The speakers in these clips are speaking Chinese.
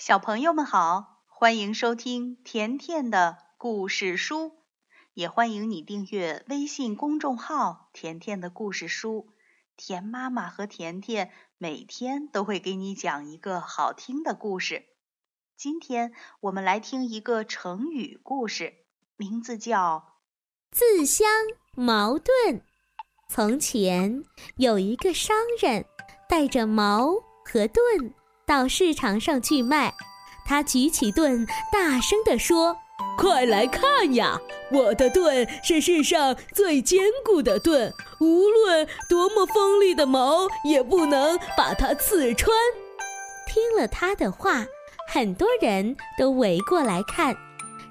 小朋友们好，欢迎收听甜甜的故事书，也欢迎你订阅微信公众号“甜甜的故事书”。甜妈妈和甜甜每天都会给你讲一个好听的故事。今天我们来听一个成语故事，名字叫“自相矛盾”。从前有一个商人，带着矛和盾。到市场上去卖，他举起盾，大声地说：“快来看呀！我的盾是世上最坚固的盾，无论多么锋利的矛，也不能把它刺穿。”听了他的话，很多人都围过来看。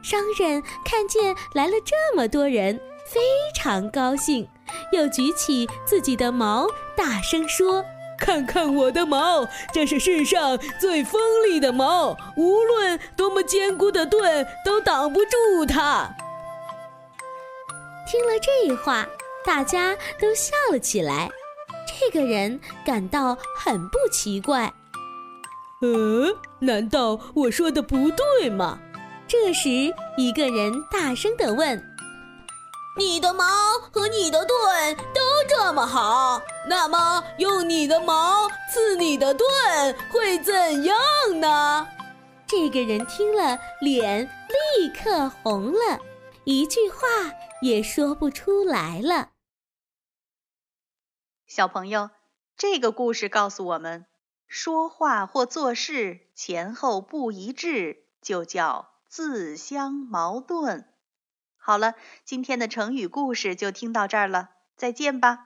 商人看见来了这么多人，非常高兴，又举起自己的矛，大声说。看看我的矛，这是世上最锋利的矛，无论多么坚固的盾都挡不住它。听了这话，大家都笑了起来。这个人感到很不奇怪。呃，难道我说的不对吗？这时，一个人大声的问。你的矛和你的盾么好，那么用你的矛刺你的盾会怎样呢？这个人听了，脸立刻红了，一句话也说不出来了。小朋友，这个故事告诉我们，说话或做事前后不一致，就叫自相矛盾。好了，今天的成语故事就听到这儿了，再见吧。